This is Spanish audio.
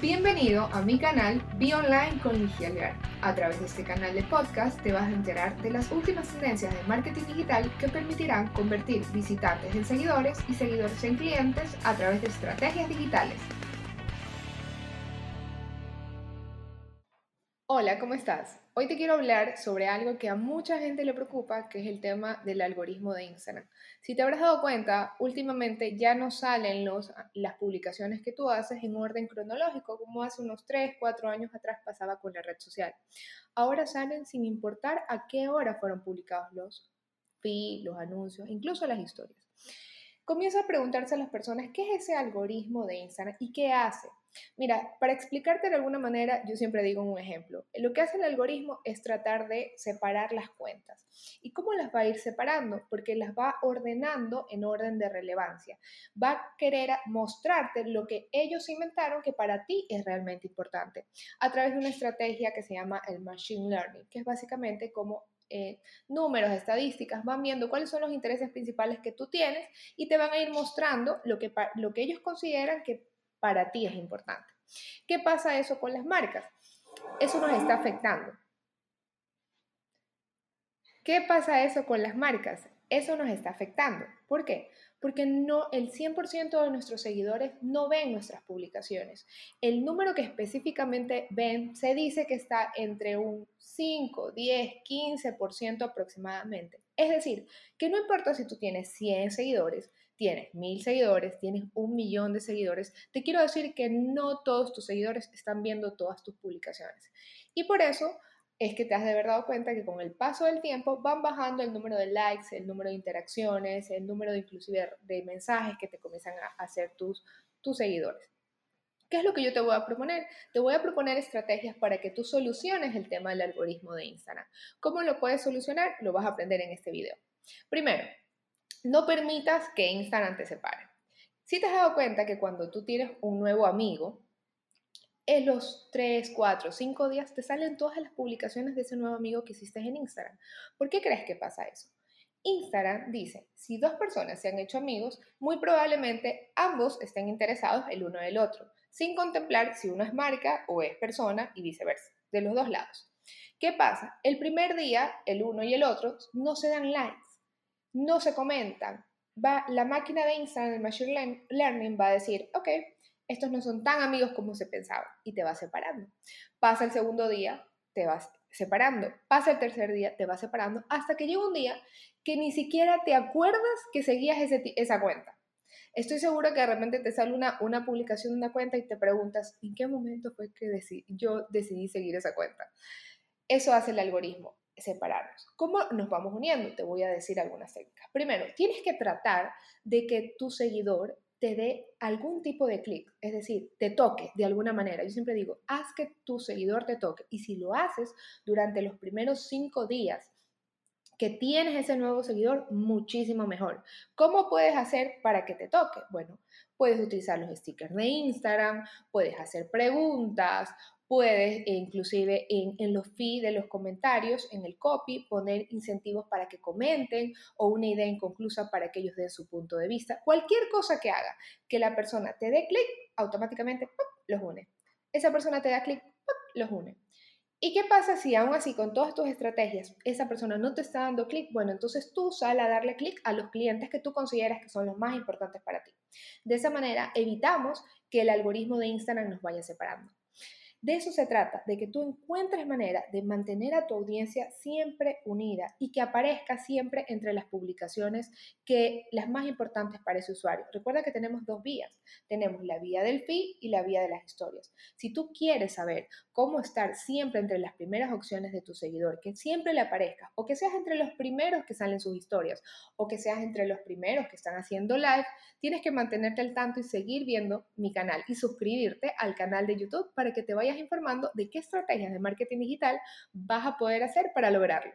Bienvenido a mi canal Be Online con Ligia Algar. A través de este canal de podcast te vas a enterar de las últimas tendencias de marketing digital que permitirán convertir visitantes en seguidores y seguidores en clientes a través de estrategias digitales. Hola, ¿cómo estás? Hoy te quiero hablar sobre algo que a mucha gente le preocupa, que es el tema del algoritmo de Instagram. Si te habrás dado cuenta, últimamente ya no salen las publicaciones que tú haces en orden cronológico, como hace unos 3, 4 años atrás pasaba con la red social. Ahora salen sin importar a qué hora fueron publicados los feeds, los anuncios, incluso las historias. Comienza a preguntarse a las personas qué es ese algoritmo de Instagram y qué hace. Mira, para explicarte de alguna manera, yo siempre digo un ejemplo. Lo que hace el algoritmo es tratar de separar las cuentas. ¿Y cómo las va a ir separando? Porque las va ordenando en orden de relevancia. Va a querer mostrarte lo que ellos inventaron que para ti es realmente importante a través de una estrategia que se llama el Machine Learning, que es básicamente como eh, números, estadísticas, van viendo cuáles son los intereses principales que tú tienes y te van a ir mostrando lo que, lo que ellos consideran que para ti es importante. ¿Qué pasa eso con las marcas? Eso nos está afectando. ¿Qué pasa eso con las marcas? Eso nos está afectando. ¿Por qué? Porque no, el 100% de nuestros seguidores no ven nuestras publicaciones. El número que específicamente ven se dice que está entre un 5, 10, 15% aproximadamente. Es decir, que no importa si tú tienes 100 seguidores, tienes 1000 seguidores, tienes un millón de seguidores, te quiero decir que no todos tus seguidores están viendo todas tus publicaciones. Y por eso es que te has de haber dado cuenta que con el paso del tiempo van bajando el número de likes, el número de interacciones, el número de inclusive de mensajes que te comienzan a hacer tus, tus seguidores. ¿Qué es lo que yo te voy a proponer? Te voy a proponer estrategias para que tú soluciones el tema del algoritmo de Instagram. ¿Cómo lo puedes solucionar? Lo vas a aprender en este video. Primero, no permitas que Instagram te separe. Si te has dado cuenta que cuando tú tienes un nuevo amigo, en los 3, 4, 5 días te salen todas las publicaciones de ese nuevo amigo que hiciste en Instagram. ¿Por qué crees que pasa eso? Instagram dice, si dos personas se han hecho amigos, muy probablemente ambos estén interesados el uno del otro, sin contemplar si uno es marca o es persona y viceversa, de los dos lados. ¿Qué pasa? El primer día, el uno y el otro no se dan likes, no se comentan. Va, la máquina de Instagram, el Machine Learning, va a decir, ok, estos no son tan amigos como se pensaba y te va separando. Pasa el segundo día, te vas separando. Pasa el tercer día, te vas separando, hasta que llega un día que ni siquiera te acuerdas que seguías esa cuenta. Estoy seguro que de repente te sale una, una publicación de una cuenta y te preguntas, ¿en qué momento fue que yo decidí seguir esa cuenta? Eso hace el algoritmo, separarnos. ¿Cómo nos vamos uniendo? Te voy a decir algunas técnicas. Primero, tienes que tratar de que tu seguidor te dé algún tipo de clic, es decir, te toque de alguna manera. Yo siempre digo, haz que tu seguidor te toque. Y si lo haces durante los primeros cinco días que tienes ese nuevo seguidor, muchísimo mejor. ¿Cómo puedes hacer para que te toque? Bueno, puedes utilizar los stickers de Instagram, puedes hacer preguntas Puedes eh, inclusive en, los feeds de los comentarios, en el copy, poner incentivos para que comenten o una idea inconclusa para que ellos den su punto de vista. Cualquier cosa que haga que la persona te dé clic, automáticamente los une. Esa persona te da clic, los une. ¿Y qué pasa si aún así con todas tus estrategias esa persona no te está dando clic? Bueno, entonces tú sal a darle clic a los clientes que tú consideras que son los más importantes para ti. De esa manera evitamos que el algoritmo de Instagram nos vaya separando. De eso se trata, de que tú encuentres manera de mantener a tu audiencia siempre unida y que aparezca siempre entre las publicaciones que las más importantes para ese usuario. Recuerda que tenemos dos vías. Tenemos la vía del feed y la vía de las historias. Si tú quieres saber cómo estar siempre entre las primeras opciones de tu seguidor, que siempre le aparezcas o que seas entre los primeros que salen sus historias o que seas entre los primeros que están haciendo live, tienes que mantenerte al tanto y seguir viendo mi canal y suscribirte al canal de YouTube para que te informando de qué estrategias de marketing digital vas a poder hacer para lograrlo.